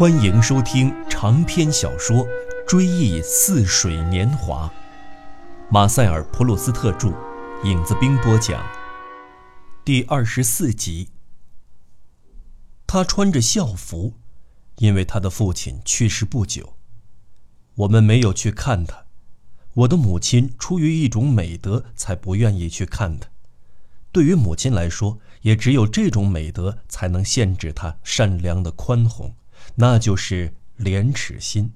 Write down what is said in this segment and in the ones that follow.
欢迎收听长篇小说《追忆似水年华》，马塞尔·普鲁斯特著，影子兵播讲。第二十四集。他穿着校服，因为他的父亲去世不久。我们没有去看他，我的母亲出于一种美德才不愿意去看他。对于母亲来说，也只有这种美德才能限制他善良的宽宏。那就是廉耻心。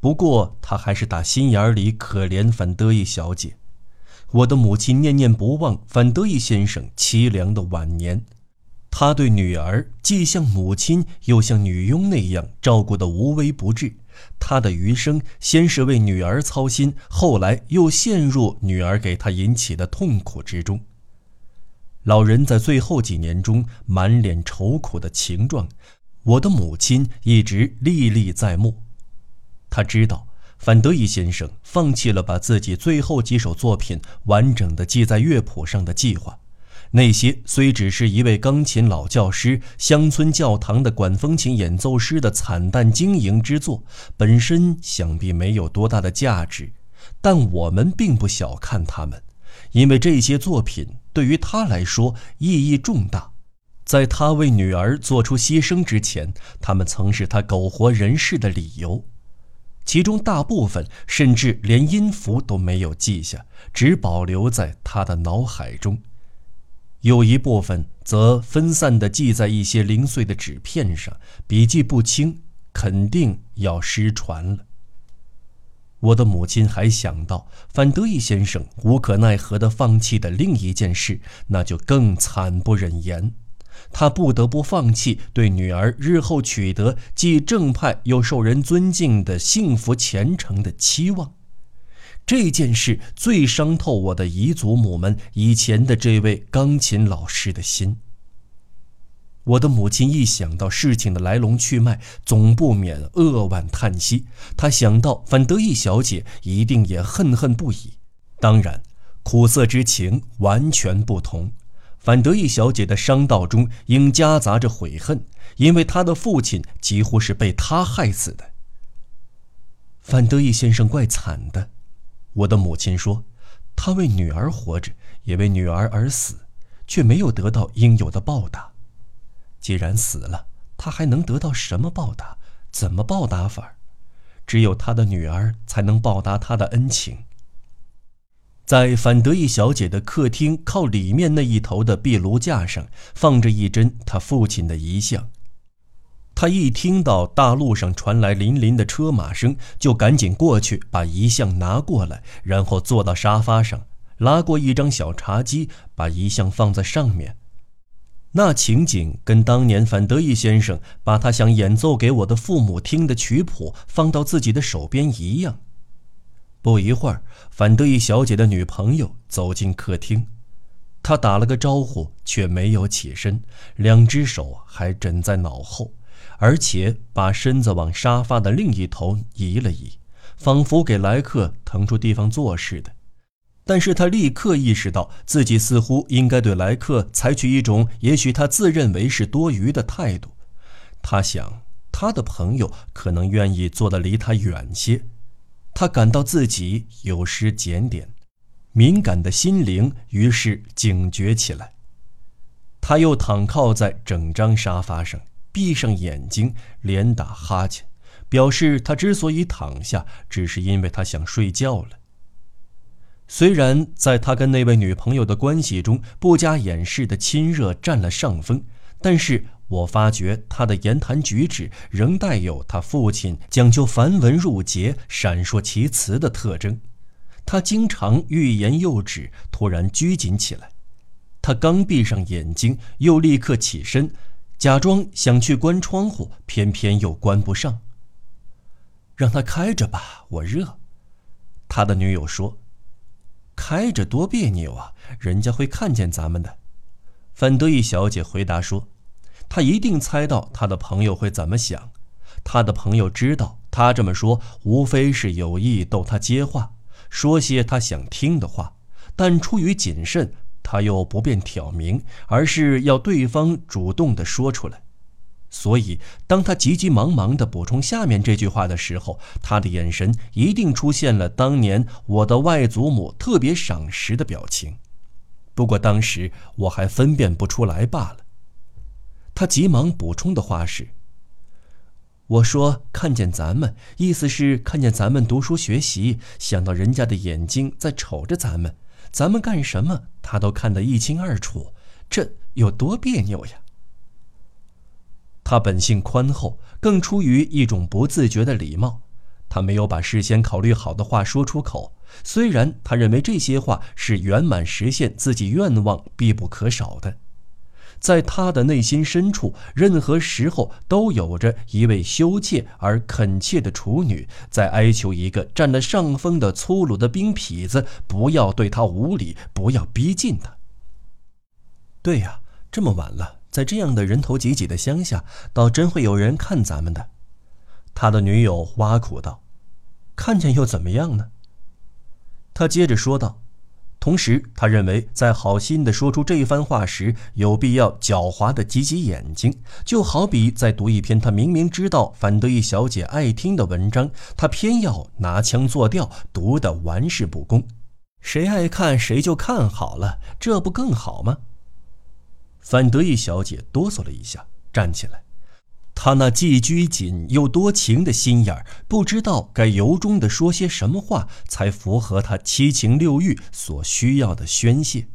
不过他还是打心眼里可怜范德义小姐。我的母亲念念不忘范德义先生凄凉的晚年，他对女儿既像母亲又像女佣那样照顾得无微不至。他的余生先是为女儿操心，后来又陷入女儿给他引起的痛苦之中。老人在最后几年中满脸愁苦的情状。我的母亲一直历历在目，她知道范德义先生放弃了把自己最后几首作品完整的记在乐谱上的计划。那些虽只是一位钢琴老教师、乡村教堂的管风琴演奏师的惨淡经营之作，本身想必没有多大的价值，但我们并不小看他们，因为这些作品对于他来说意义重大。在他为女儿做出牺牲之前，他们曾是他苟活人世的理由，其中大部分甚至连音符都没有记下，只保留在他的脑海中；有一部分则分散地记在一些零碎的纸片上，笔记不清，肯定要失传了。我的母亲还想到范德义先生无可奈何地放弃的另一件事，那就更惨不忍言。他不得不放弃对女儿日后取得既正派又受人尊敬的幸福前程的期望，这件事最伤透我的姨祖母们以前的这位钢琴老师的心。我的母亲一想到事情的来龙去脉，总不免扼腕叹息。她想到范德义小姐一定也恨恨不已，当然，苦涩之情完全不同。范德义小姐的伤道中应夹杂着悔恨，因为她的父亲几乎是被她害死的。范德义先生怪惨的，我的母亲说，他为女儿活着，也为女儿而死，却没有得到应有的报答。既然死了，他还能得到什么报答？怎么报答法？只有他的女儿才能报答他的恩情。在范德义小姐的客厅靠里面那一头的壁炉架上，放着一尊他父亲的遗像。他一听到大路上传来林林的车马声，就赶紧过去把遗像拿过来，然后坐到沙发上，拉过一张小茶几，把遗像放在上面。那情景跟当年范德义先生把他想演奏给我的父母听的曲谱放到自己的手边一样。不一会儿，范德义小姐的女朋友走进客厅，她打了个招呼，却没有起身，两只手还枕在脑后，而且把身子往沙发的另一头移了移，仿佛给来客腾出地方坐似的。但是她立刻意识到自己似乎应该对来客采取一种也许她自认为是多余的态度。她想，她的朋友可能愿意坐得离她远些。他感到自己有失检点，敏感的心灵于是警觉起来。他又躺靠在整张沙发上，闭上眼睛，连打哈欠，表示他之所以躺下，只是因为他想睡觉了。虽然在他跟那位女朋友的关系中，不加掩饰的亲热占了上风，但是。我发觉他的言谈举止仍带有他父亲讲究繁文缛节、闪烁其词的特征。他经常欲言又止，突然拘谨起来。他刚闭上眼睛，又立刻起身，假装想去关窗户，偏偏又关不上。让他开着吧，我热。他的女友说：“开着多别扭啊，人家会看见咱们的。”范德义小姐回答说。他一定猜到他的朋友会怎么想，他的朋友知道他这么说无非是有意逗他接话，说些他想听的话，但出于谨慎，他又不便挑明，而是要对方主动的说出来。所以当他急急忙忙地补充下面这句话的时候，他的眼神一定出现了当年我的外祖母特别赏识的表情。不过当时我还分辨不出来罢了。他急忙补充的话是：“我说看见咱们，意思是看见咱们读书学习，想到人家的眼睛在瞅着咱们，咱们干什么他都看得一清二楚，这有多别扭呀？”他本性宽厚，更出于一种不自觉的礼貌，他没有把事先考虑好的话说出口。虽然他认为这些话是圆满实现自己愿望必不可少的，在他的内心深处，任何时候都有着一位羞怯而恳切的处女在哀求一个占了上风的粗鲁的兵痞子不要对他无礼，不要逼近他。对呀，这么晚了，在这样的人头挤挤的乡下，倒真会有人看咱们的。他的女友挖苦道：“看见又怎么样呢？”他接着说道，同时他认为在好心的说出这番话时，有必要狡猾的挤挤眼睛，就好比在读一篇他明明知道反德意小姐爱听的文章，他偏要拿腔作调，读得玩世不恭。谁爱看谁就看好了，这不更好吗？反德意小姐哆嗦了一下，站起来。他那既拘谨又多情的心眼儿，不知道该由衷地说些什么话，才符合他七情六欲所需要的宣泄。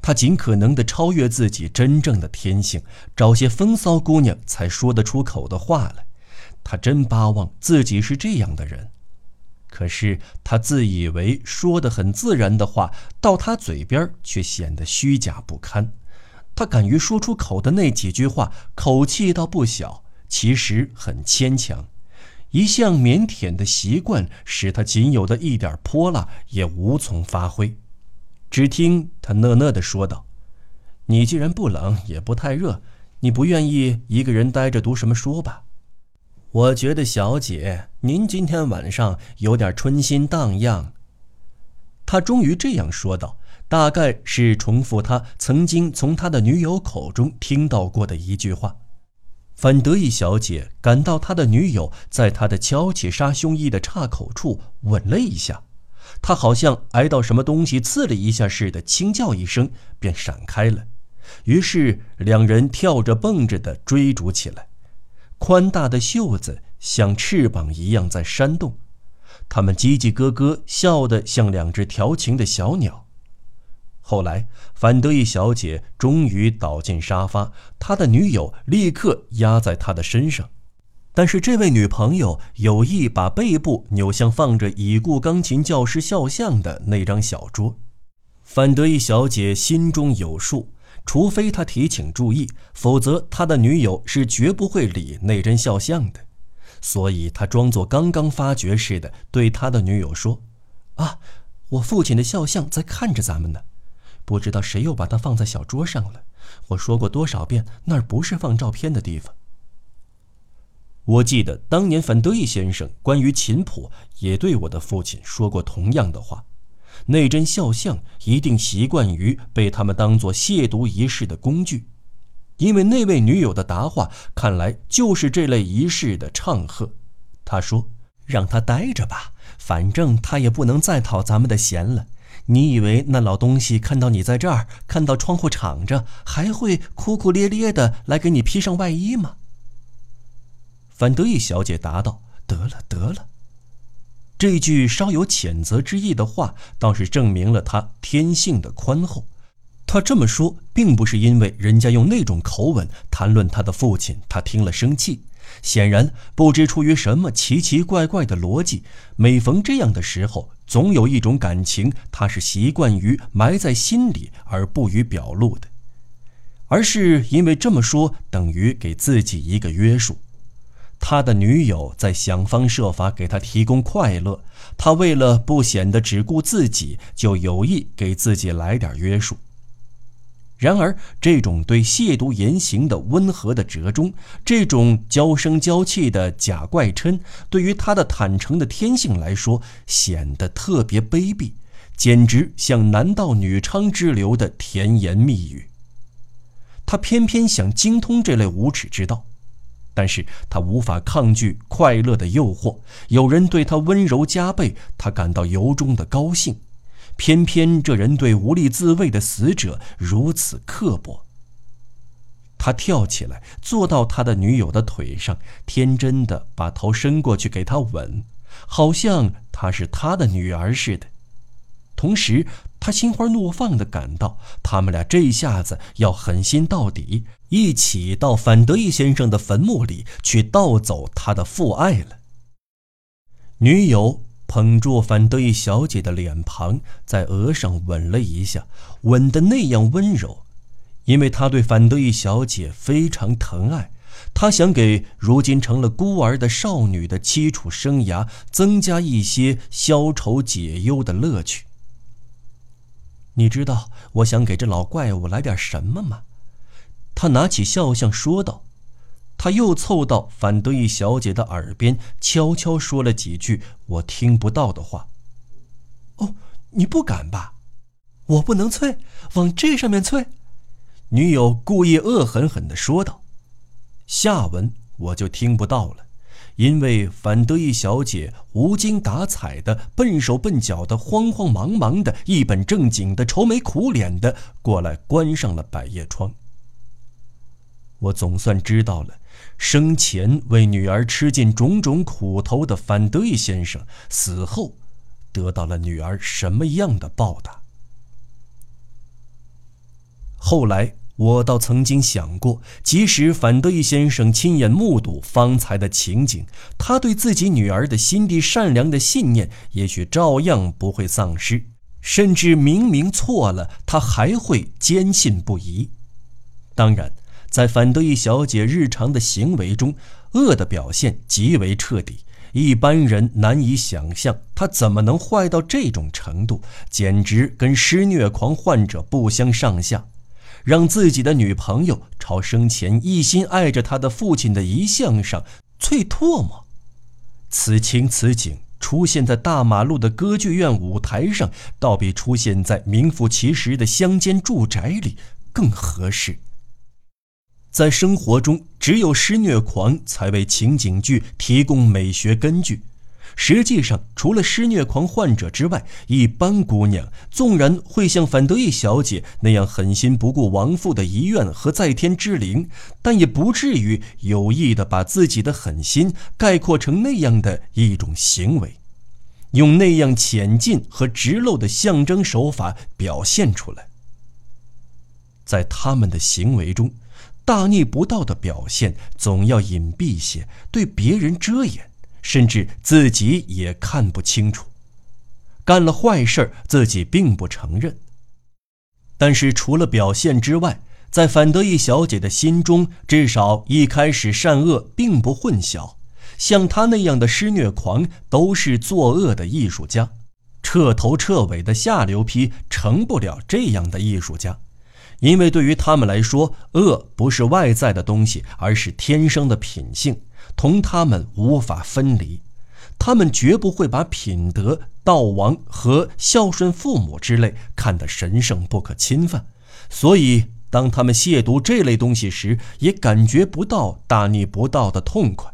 他尽可能地超越自己真正的天性，找些风骚姑娘才说得出口的话来。他真巴望自己是这样的人，可是他自以为说得很自然的话，到他嘴边却显得虚假不堪。他敢于说出口的那几句话，口气倒不小，其实很牵强。一向腼腆的习惯使他仅有的一点泼辣也无从发挥。只听他讷讷地说道：“你既然不冷也不太热，你不愿意一个人待着读什么书吧？我觉得小姐您今天晚上有点春心荡漾。”他终于这样说道。大概是重复他曾经从他的女友口中听到过的一句话。范德义小姐感到他的女友在他的敲起杀胸衣的岔口处吻了一下，他好像挨到什么东西刺了一下似的，轻叫一声便闪开了。于是两人跳着蹦着的追逐起来，宽大的袖子像翅膀一样在扇动，他们叽叽咯咯笑得像两只调情的小鸟。后来，范德义小姐终于倒进沙发，他的女友立刻压在他的身上，但是这位女朋友有意把背部扭向放着已故钢琴教师肖像的那张小桌。范德义小姐心中有数，除非他提请注意，否则他的女友是绝不会理那张肖像的。所以，他装作刚刚发觉似的，对他的女友说：“啊，我父亲的肖像在看着咱们呢。”不知道谁又把它放在小桌上了。我说过多少遍，那儿不是放照片的地方。我记得当年范德义先生关于琴谱也对我的父亲说过同样的话。那尊肖像一定习惯于被他们当作亵渎仪式的工具，因为那位女友的答话看来就是这类仪式的唱和。他说：“让他待着吧，反正他也不能再讨咱们的嫌了。”你以为那老东西看到你在这儿，看到窗户敞着，还会哭哭咧咧的来给你披上外衣吗？范德义小姐答道：“得了，得了。”这句稍有谴责之意的话，倒是证明了他天性的宽厚。他这么说，并不是因为人家用那种口吻谈论他的父亲，他听了生气。显然，不知出于什么奇奇怪怪的逻辑，每逢这样的时候，总有一种感情，他是习惯于埋在心里而不予表露的，而是因为这么说等于给自己一个约束。他的女友在想方设法给他提供快乐，他为了不显得只顾自己，就有意给自己来点约束。然而，这种对亵渎言行的温和的折中，这种娇声娇气的假怪嗔，对于他的坦诚的天性来说，显得特别卑鄙，简直像男盗女娼之流的甜言蜜语。他偏偏想精通这类无耻之道，但是他无法抗拒快乐的诱惑。有人对他温柔加倍，他感到由衷的高兴。偏偏这人对无力自卫的死者如此刻薄。他跳起来，坐到他的女友的腿上，天真的把头伸过去给她吻，好像她是他的女儿似的。同时，他心花怒放的感到，他们俩这一下子要狠心到底，一起到范德义先生的坟墓里去盗走他的父爱了。女友捧住反德义小姐的脸庞，在额上吻了一下，吻得那样温柔，因为他对反德义小姐非常疼爱，他想给如今成了孤儿的少女的凄楚生涯增加一些消愁解忧的乐趣。你知道我想给这老怪物来点什么吗？他拿起肖像说道。他又凑到范德意小姐的耳边，悄悄说了几句我听不到的话。哦，你不敢吧？我不能啐，往这上面啐。女友故意恶狠狠地说道。下文我就听不到了。因为范德意小姐无精打采的、笨手笨脚的、慌慌忙忙的、一本正经的、愁眉苦脸的过来关上了百叶窗。我总算知道了，生前为女儿吃尽种种苦头的范德义先生，死后得到了女儿什么样的报答。后来。我倒曾经想过，即使范德义先生亲眼目睹方才的情景，他对自己女儿的心地善良的信念，也许照样不会丧失，甚至明明错了，他还会坚信不疑。当然，在反德义小姐日常的行为中，恶的表现极为彻底，一般人难以想象她怎么能坏到这种程度，简直跟施虐狂患者不相上下。让自己的女朋友朝生前一心爱着他的父亲的遗像上啐唾沫，此情此景出现在大马路的歌剧院舞台上，倒比出现在名副其实的乡间住宅里更合适。在生活中，只有施虐狂才为情景剧提供美学根据。实际上，除了施虐狂患者之外，一般姑娘纵然会像范德义小姐那样狠心不顾亡父的遗愿和在天之灵，但也不至于有意的把自己的狠心概括成那样的一种行为，用那样浅近和直露的象征手法表现出来。在他们的行为中，大逆不道的表现总要隐蔽些，对别人遮掩。甚至自己也看不清楚，干了坏事自己并不承认。但是除了表现之外，在范德义小姐的心中，至少一开始善恶并不混淆。像他那样的施虐狂，都是作恶的艺术家。彻头彻尾的下流批成不了这样的艺术家，因为对于他们来说，恶不是外在的东西，而是天生的品性。同他们无法分离，他们绝不会把品德、道王和孝顺父母之类看得神圣不可侵犯，所以当他们亵渎这类东西时，也感觉不到大逆不道的痛快。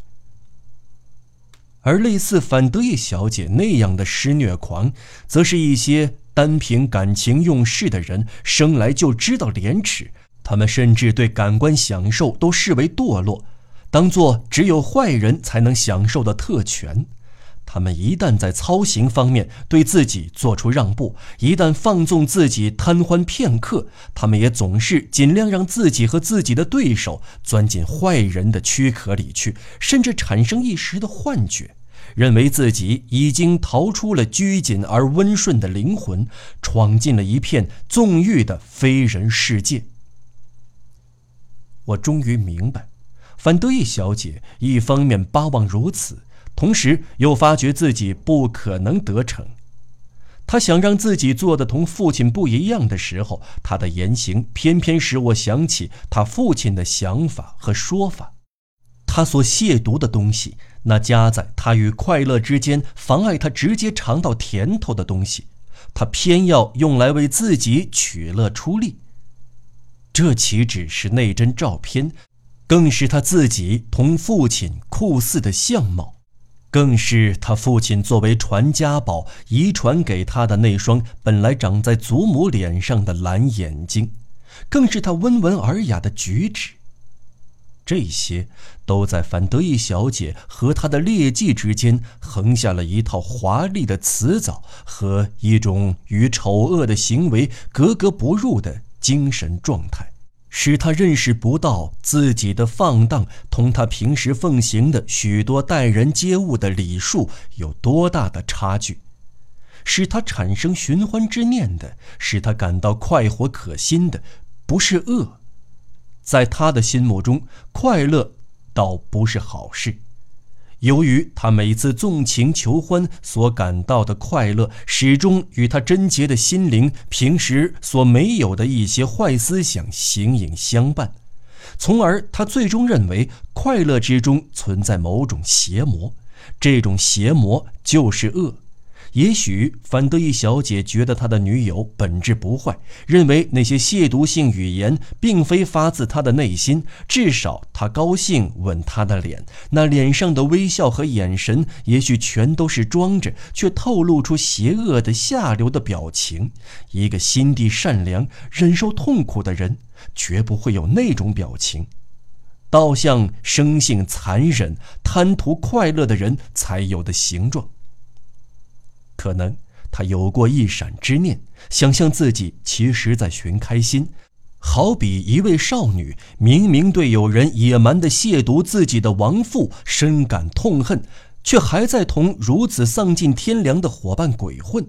而类似反德义小姐那样的施虐狂，则是一些单凭感情用事的人，生来就知道廉耻，他们甚至对感官享受都视为堕落。当做只有坏人才能享受的特权，他们一旦在操行方面对自己做出让步，一旦放纵自己贪欢片刻，他们也总是尽量让自己和自己的对手钻进坏人的躯壳里去，甚至产生一时的幻觉，认为自己已经逃出了拘谨而温顺的灵魂，闯进了一片纵欲的非人世界。我终于明白。范德义小姐一方面巴望如此，同时又发觉自己不可能得逞。她想让自己做的同父亲不一样的时候，她的言行偏偏使我想起她父亲的想法和说法。他所亵渎的东西，那夹在他与快乐之间，妨碍他直接尝到甜头的东西，他偏要用来为自己取乐出力。这岂止是那张照片？更是他自己同父亲酷似的相貌，更是他父亲作为传家宝遗传给他的那双本来长在祖母脸上的蓝眼睛，更是他温文尔雅的举止。这些都在范德义小姐和她的劣迹之间横下了一套华丽的辞藻和一种与丑恶的行为格格不入的精神状态。使他认识不到自己的放荡同他平时奉行的许多待人接物的礼数有多大的差距，使他产生寻欢之念的，使他感到快活可心的，不是恶，在他的心目中，快乐倒不是好事。由于他每次纵情求欢所感到的快乐，始终与他贞洁的心灵平时所没有的一些坏思想形影相伴，从而他最终认为快乐之中存在某种邪魔，这种邪魔就是恶。也许范德义小姐觉得他的女友本质不坏，认为那些亵渎性语言并非发自他的内心。至少他高兴吻她的脸，那脸上的微笑和眼神，也许全都是装着，却透露出邪恶的下流的表情。一个心地善良、忍受痛苦的人，绝不会有那种表情，倒像生性残忍、贪图快乐的人才有的形状。可能他有过一闪之念，想象自己其实在寻开心，好比一位少女明明对有人野蛮地亵渎自己的亡父深感痛恨，却还在同如此丧尽天良的伙伴鬼混。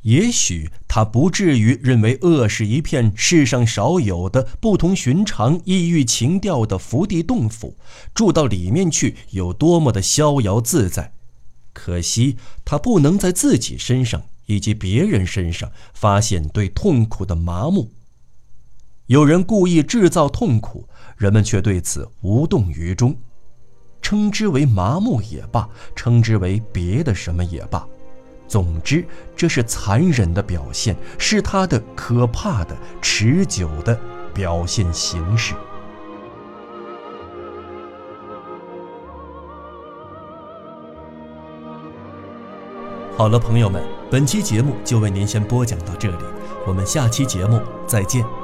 也许他不至于认为恶是一片世上少有的不同寻常、异域情调的福地洞府，住到里面去有多么的逍遥自在。可惜他不能在自己身上以及别人身上发现对痛苦的麻木。有人故意制造痛苦，人们却对此无动于衷，称之为麻木也罢，称之为别的什么也罢，总之这是残忍的表现，是他的可怕的、持久的表现形式。好了，朋友们，本期节目就为您先播讲到这里，我们下期节目再见。